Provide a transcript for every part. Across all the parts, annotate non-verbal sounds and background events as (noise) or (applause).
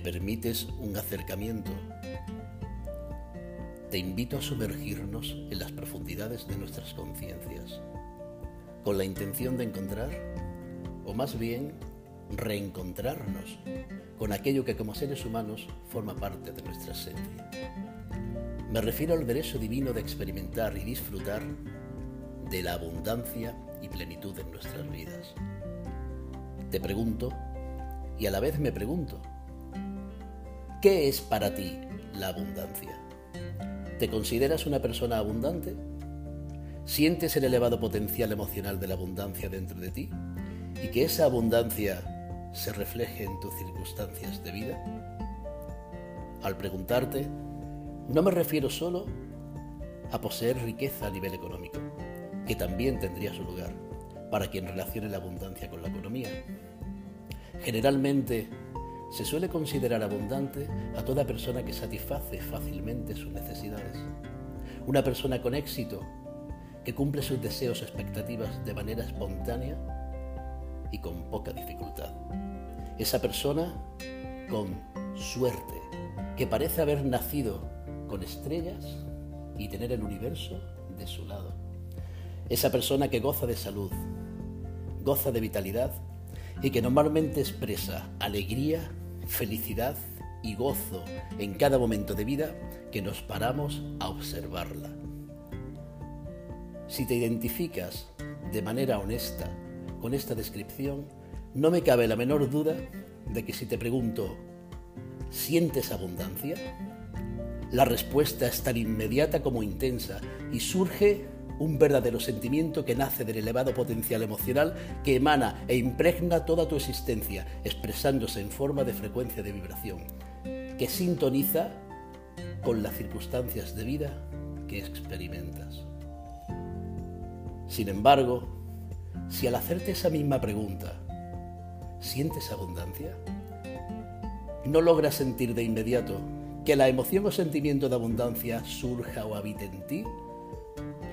permites un acercamiento, te invito a sumergirnos en las profundidades de nuestras conciencias, con la intención de encontrar, o más bien reencontrarnos con aquello que como seres humanos forma parte de nuestra esencia. Me refiero al derecho divino de experimentar y disfrutar de la abundancia y plenitud en nuestras vidas. Te pregunto, y a la vez me pregunto, ¿qué es para ti la abundancia? ¿Te consideras una persona abundante? ¿Sientes el elevado potencial emocional de la abundancia dentro de ti? ¿Y que esa abundancia se refleje en tus circunstancias de vida? Al preguntarte, no me refiero solo a poseer riqueza a nivel económico, que también tendría su lugar para quien relacione la abundancia con la economía. Generalmente se suele considerar abundante a toda persona que satisface fácilmente sus necesidades. Una persona con éxito que cumple sus deseos o expectativas de manera espontánea y con poca dificultad. Esa persona con suerte, que parece haber nacido con estrellas y tener el universo de su lado. Esa persona que goza de salud, goza de vitalidad y que normalmente expresa alegría, felicidad y gozo en cada momento de vida que nos paramos a observarla. Si te identificas de manera honesta con esta descripción, no me cabe la menor duda de que si te pregunto, ¿sientes abundancia? La respuesta es tan inmediata como intensa y surge un verdadero sentimiento que nace del elevado potencial emocional que emana e impregna toda tu existencia, expresándose en forma de frecuencia de vibración, que sintoniza con las circunstancias de vida que experimentas. Sin embargo, si al hacerte esa misma pregunta, ¿sientes abundancia? No logras sentir de inmediato que la emoción o sentimiento de abundancia surja o habite en ti,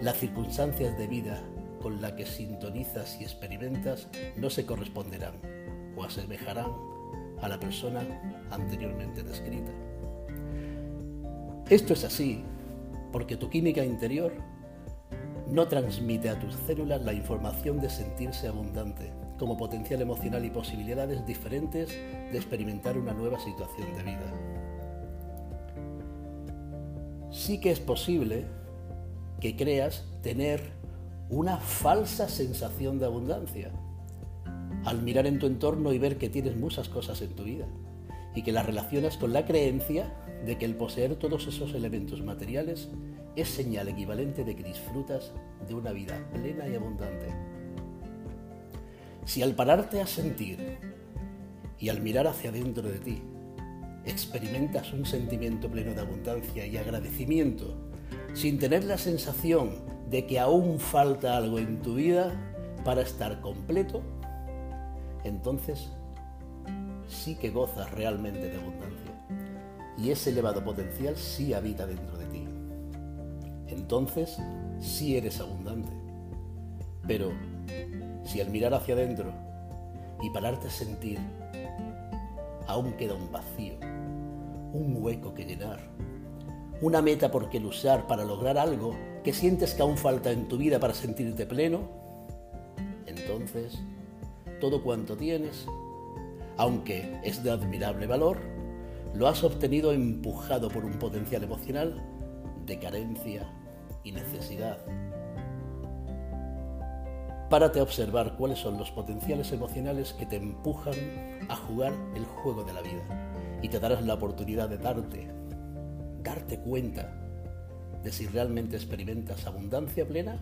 las circunstancias de vida con las que sintonizas y experimentas no se corresponderán o asemejarán a la persona anteriormente descrita. Esto es así porque tu química interior no transmite a tus células la información de sentirse abundante, como potencial emocional y posibilidades diferentes de experimentar una nueva situación de vida. Sí que es posible que creas tener una falsa sensación de abundancia al mirar en tu entorno y ver que tienes muchas cosas en tu vida y que las relacionas con la creencia de que el poseer todos esos elementos materiales es señal equivalente de que disfrutas de una vida plena y abundante. Si al pararte a sentir y al mirar hacia adentro de ti, experimentas un sentimiento pleno de abundancia y agradecimiento, sin tener la sensación de que aún falta algo en tu vida para estar completo, entonces sí que gozas realmente de abundancia. Y ese elevado potencial sí habita dentro de ti. Entonces sí eres abundante. Pero si al mirar hacia adentro y pararte a sentir, aún queda un vacío, un hueco que llenar, una meta por que luchar para lograr algo que sientes que aún falta en tu vida para sentirte pleno, entonces todo cuanto tienes, aunque es de admirable valor, lo has obtenido empujado por un potencial emocional de carencia y necesidad. Párate a observar cuáles son los potenciales emocionales que te empujan a jugar el juego de la vida y te darás la oportunidad de darte, darte cuenta de si realmente experimentas abundancia plena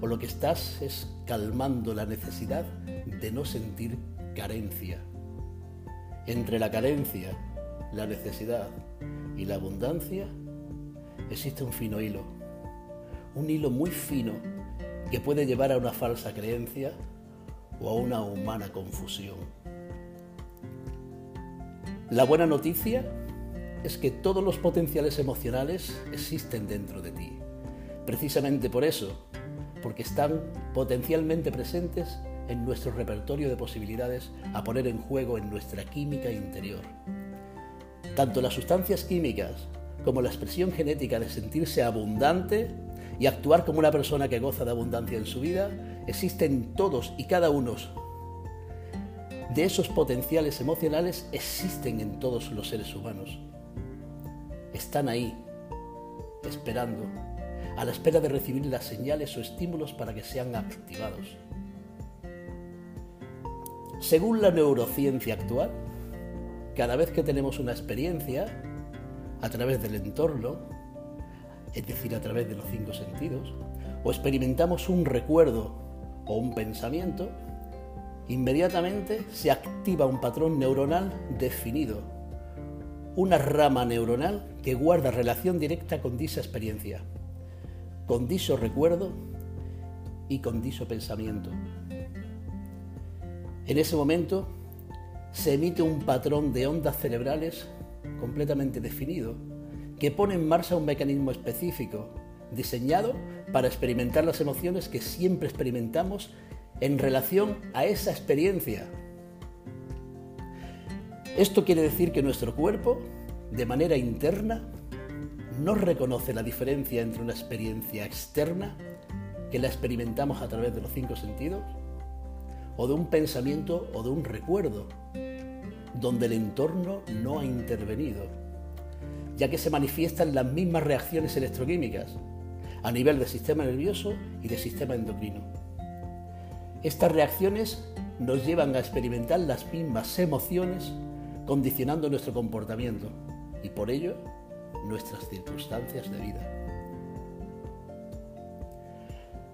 o lo que estás es calmando la necesidad de no sentir carencia. Entre la carencia, la necesidad y la abundancia existe un fino hilo, un hilo muy fino que puede llevar a una falsa creencia o a una humana confusión. La buena noticia es que todos los potenciales emocionales existen dentro de ti. Precisamente por eso, porque están potencialmente presentes en nuestro repertorio de posibilidades a poner en juego en nuestra química interior. Tanto las sustancias químicas como la expresión genética de sentirse abundante y actuar como una persona que goza de abundancia en su vida existen todos y cada uno de esos potenciales emocionales existen en todos los seres humanos. Están ahí, esperando, a la espera de recibir las señales o estímulos para que sean activados. Según la neurociencia actual, cada vez que tenemos una experiencia, a través del entorno, es decir, a través de los cinco sentidos, o experimentamos un recuerdo o un pensamiento, inmediatamente se activa un patrón neuronal definido, una rama neuronal que guarda relación directa con dicha experiencia, con dicho recuerdo y con dicho pensamiento. En ese momento se emite un patrón de ondas cerebrales completamente definido que pone en marcha un mecanismo específico diseñado para experimentar las emociones que siempre experimentamos en relación a esa experiencia. Esto quiere decir que nuestro cuerpo, de manera interna, no reconoce la diferencia entre una experiencia externa, que la experimentamos a través de los cinco sentidos, o de un pensamiento o de un recuerdo, donde el entorno no ha intervenido, ya que se manifiestan las mismas reacciones electroquímicas a nivel del sistema nervioso y del sistema endocrino. Estas reacciones nos llevan a experimentar las mismas emociones condicionando nuestro comportamiento y por ello nuestras circunstancias de vida.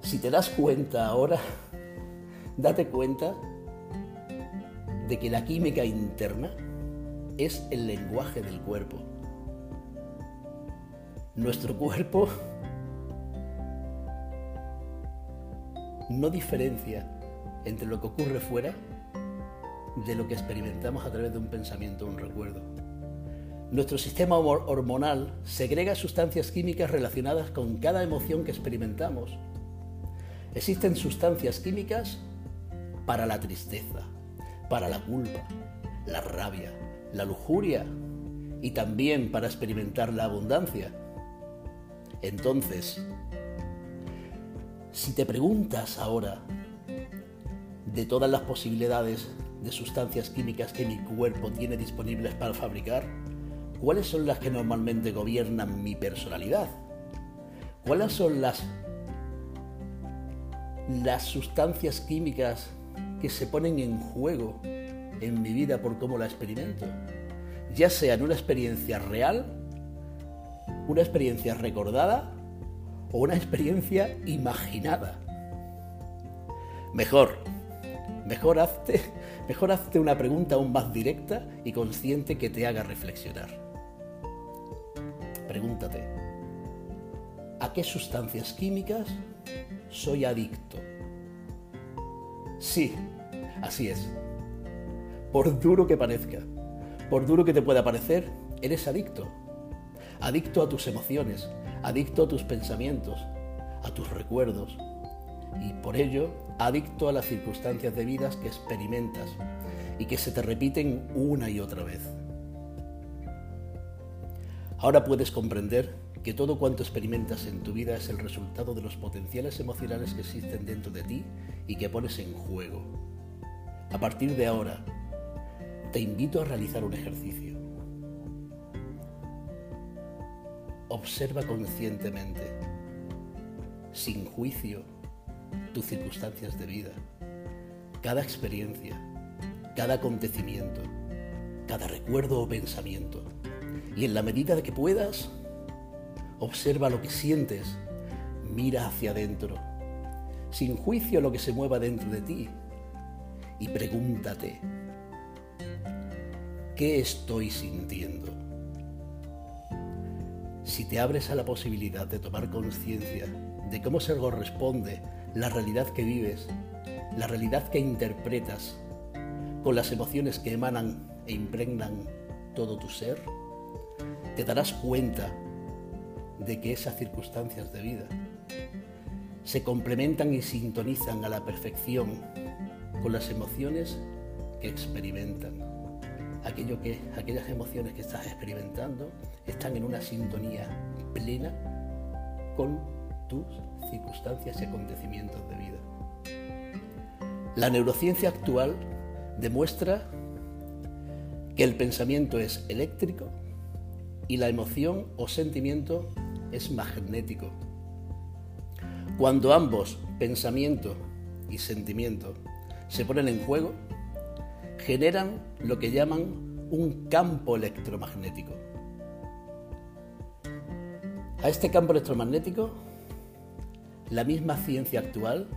Si te das cuenta ahora, (laughs) date cuenta de que la química interna es el lenguaje del cuerpo. Nuestro cuerpo no diferencia entre lo que ocurre fuera de lo que experimentamos a través de un pensamiento o un recuerdo. Nuestro sistema hormonal segrega sustancias químicas relacionadas con cada emoción que experimentamos. Existen sustancias químicas para la tristeza, para la culpa, la rabia, la lujuria y también para experimentar la abundancia. Entonces, si te preguntas ahora de todas las posibilidades de sustancias químicas que mi cuerpo tiene disponibles para fabricar, ¿cuáles son las que normalmente gobiernan mi personalidad? ¿Cuáles son las, las sustancias químicas que se ponen en juego en mi vida por cómo la experimento? Ya sea en una experiencia real, una experiencia recordada o una experiencia imaginada. Mejor, Mejor hazte, mejor hazte una pregunta aún más directa y consciente que te haga reflexionar. Pregúntate, ¿a qué sustancias químicas soy adicto? Sí, así es. Por duro que parezca, por duro que te pueda parecer, eres adicto. Adicto a tus emociones, adicto a tus pensamientos, a tus recuerdos, y por ello adicto a las circunstancias de vidas que experimentas y que se te repiten una y otra vez. Ahora puedes comprender que todo cuanto experimentas en tu vida es el resultado de los potenciales emocionales que existen dentro de ti y que pones en juego. A partir de ahora, te invito a realizar un ejercicio. Observa conscientemente, sin juicio, tus circunstancias de vida, cada experiencia, cada acontecimiento, cada recuerdo o pensamiento. Y en la medida de que puedas, observa lo que sientes, mira hacia adentro, sin juicio lo que se mueva dentro de ti, y pregúntate, ¿qué estoy sintiendo? Si te abres a la posibilidad de tomar conciencia de cómo se corresponde la realidad que vives, la realidad que interpretas, con las emociones que emanan e impregnan todo tu ser, te darás cuenta de que esas circunstancias de vida se complementan y sintonizan a la perfección con las emociones que experimentan. aquello que, aquellas emociones que estás experimentando están en una sintonía plena con tus circunstancias y acontecimientos de vida. La neurociencia actual demuestra que el pensamiento es eléctrico y la emoción o sentimiento es magnético. Cuando ambos, pensamiento y sentimiento, se ponen en juego, generan lo que llaman un campo electromagnético. A este campo electromagnético, la misma ciencia actual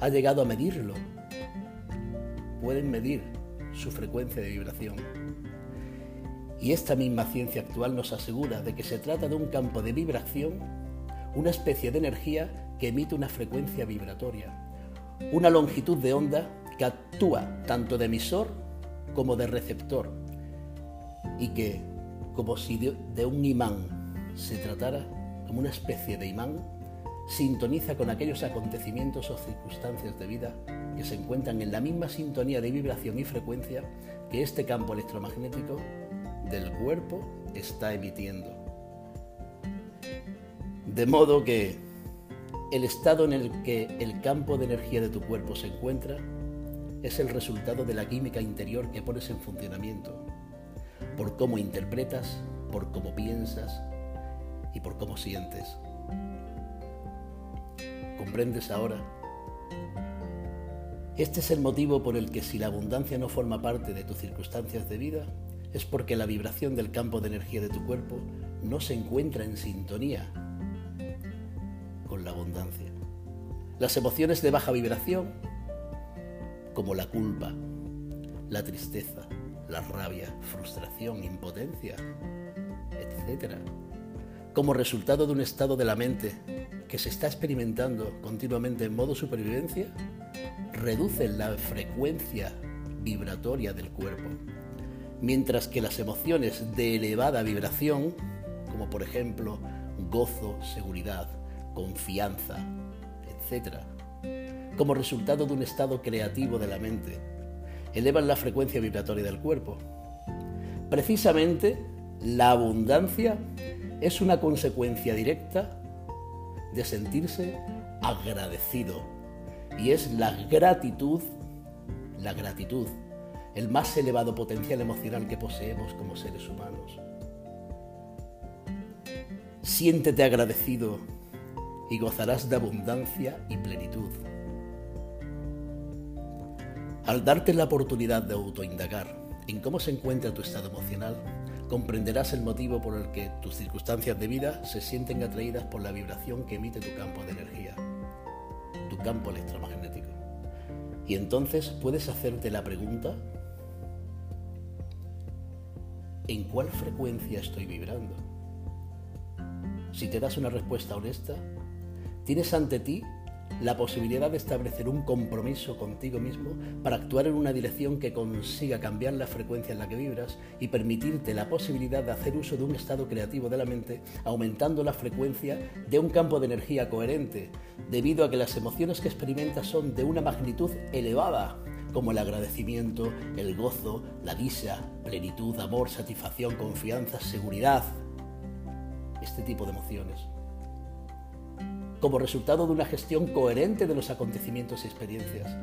ha llegado a medirlo. Pueden medir su frecuencia de vibración. Y esta misma ciencia actual nos asegura de que se trata de un campo de vibración, una especie de energía que emite una frecuencia vibratoria, una longitud de onda que actúa tanto de emisor como de receptor y que, como si de, un imán se tratara, como una especie de imán, sintoniza con aquellos acontecimientos o circunstancias de vida que se encuentran en la misma sintonía de vibración y frecuencia que este campo electromagnético del cuerpo está emitiendo. De modo que el estado en el que el campo de energía de tu cuerpo se encuentra es el resultado de la química interior que pones en funcionamiento, por cómo interpretas, por cómo piensas y por cómo sientes. ¿Comprendes ahora? Este es el motivo por el que si la abundancia no forma parte de tus circunstancias de vida, es porque la vibración del campo de energía de tu cuerpo no se encuentra en sintonía con la abundancia. Las emociones de baja vibración, como la culpa, la tristeza, la rabia, frustración, impotencia, etc., como resultado de un estado de la mente que se está experimentando continuamente en modo supervivencia, reducen la frecuencia vibratoria del cuerpo, mientras que las emociones de elevada vibración, como por ejemplo gozo, seguridad, confianza, etc., como resultado de un estado creativo de la mente, elevan la frecuencia vibratoria del cuerpo. Precisamente, la abundancia es una consecuencia directa de sentirse agradecido. Y es la gratitud, la gratitud, el más elevado potencial emocional que poseemos como seres humanos. Siéntete agradecido y gozarás de abundancia y plenitud. Al darte la oportunidad de autoindagar en cómo se encuentra tu estado emocional, comprenderás el motivo por el que tus circunstancias de vida se sienten atraídas por la vibración que emite tu campo de energía, tu campo electromagnético. Y entonces puedes hacerte la pregunta, ¿en cuál frecuencia estoy vibrando? Si te das una respuesta honesta, tienes ante ti la posibilidad de establecer un compromiso contigo mismo para actuar en una dirección que consiga cambiar la frecuencia en la que vibras y permitirte la posibilidad de hacer uso de un estado creativo de la mente, aumentando la frecuencia de un campo de energía coherente, debido a que las emociones que experimentas son de una magnitud elevada, como el agradecimiento, el gozo, la dicha, plenitud, amor, satisfacción, confianza, seguridad, este tipo de emociones. Como resultado de una gestión coherente de los acontecimientos y experiencias,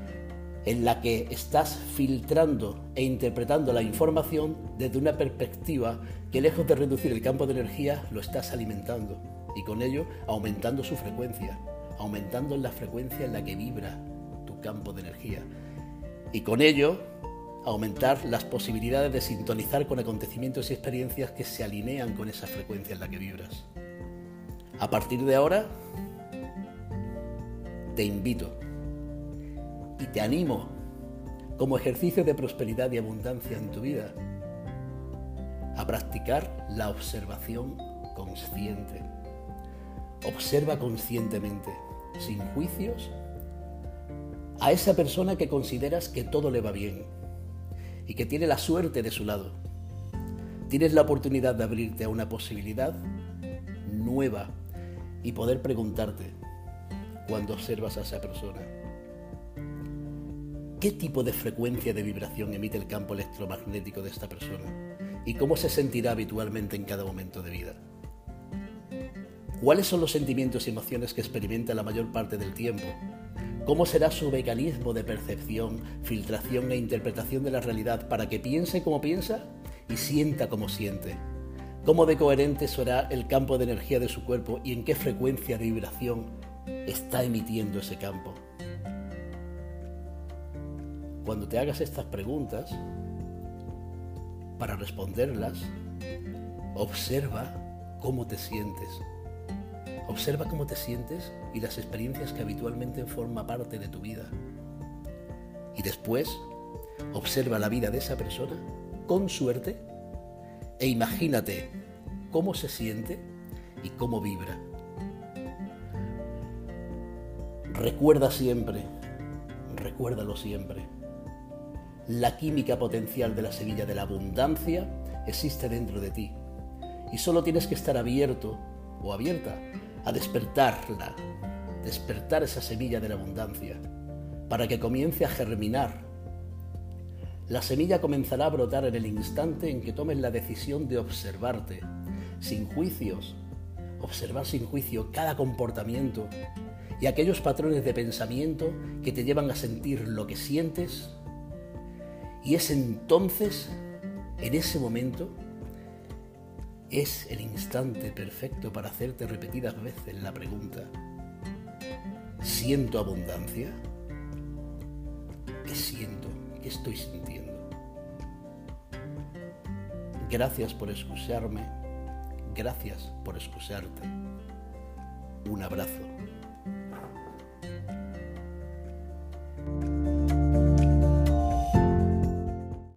en la que estás filtrando e interpretando la información desde una perspectiva que lejos de reducir el campo de energía, lo estás alimentando. Y con ello aumentando su frecuencia, aumentando la frecuencia en la que vibra tu campo de energía y con ello aumentar las posibilidades de sintonizar con acontecimientos y experiencias que se alinean con esa frecuencia en la que vibras. A partir de ahora, te invito y te animo como ejercicio de prosperidad y abundancia en tu vida a practicar la observación consciente. Observa conscientemente, sin juicios, a esa persona que consideras que todo le va bien y que tiene la suerte de su lado. Tienes la oportunidad de abrirte a una posibilidad nueva y poder preguntarte, cuando observas a esa persona. ¿Qué tipo de frecuencia de vibración emite el campo electromagnético de esta persona? ¿Y cómo se sentirá habitualmente en cada momento de vida? ¿Cuáles son los sentimientos y emociones que experimenta la mayor parte del tiempo? ¿Cómo será su mecanismo de percepción, filtración e interpretación de la realidad para que piense como piensa y sienta como siente? ¿Cómo de coherente será el campo de energía de su cuerpo y en qué frecuencia de vibración está emitiendo ese campo? Cuando te hagas estas preguntas, para responderlas, observa cómo te sientes. Observa cómo te sientes y las experiencias que habitualmente forman parte de tu vida. Y después, observa la vida de esa persona con suerte e imagínate cómo se siente y cómo vibra. Recuerda siempre, recuérdalo siempre la química potencial de la semilla de la abundancia existe dentro de ti. Y solo tienes que estar abierto o abierta a despertarla, despertar esa semilla de la abundancia, para que comience a germinar. La semilla comenzará a brotar en el instante en que tomes la decisión de observarte, sin juicios, observar sin juicio cada comportamiento y aquellos patrones de pensamiento que te llevan a sentir lo que sientes y es entonces, en ese momento, es el instante perfecto para hacerte repetidas veces la pregunta, ¿siento abundancia? ¿Qué siento? ¿Qué estoy sintiendo? Gracias por escucharme, gracias por escucharte. Un abrazo.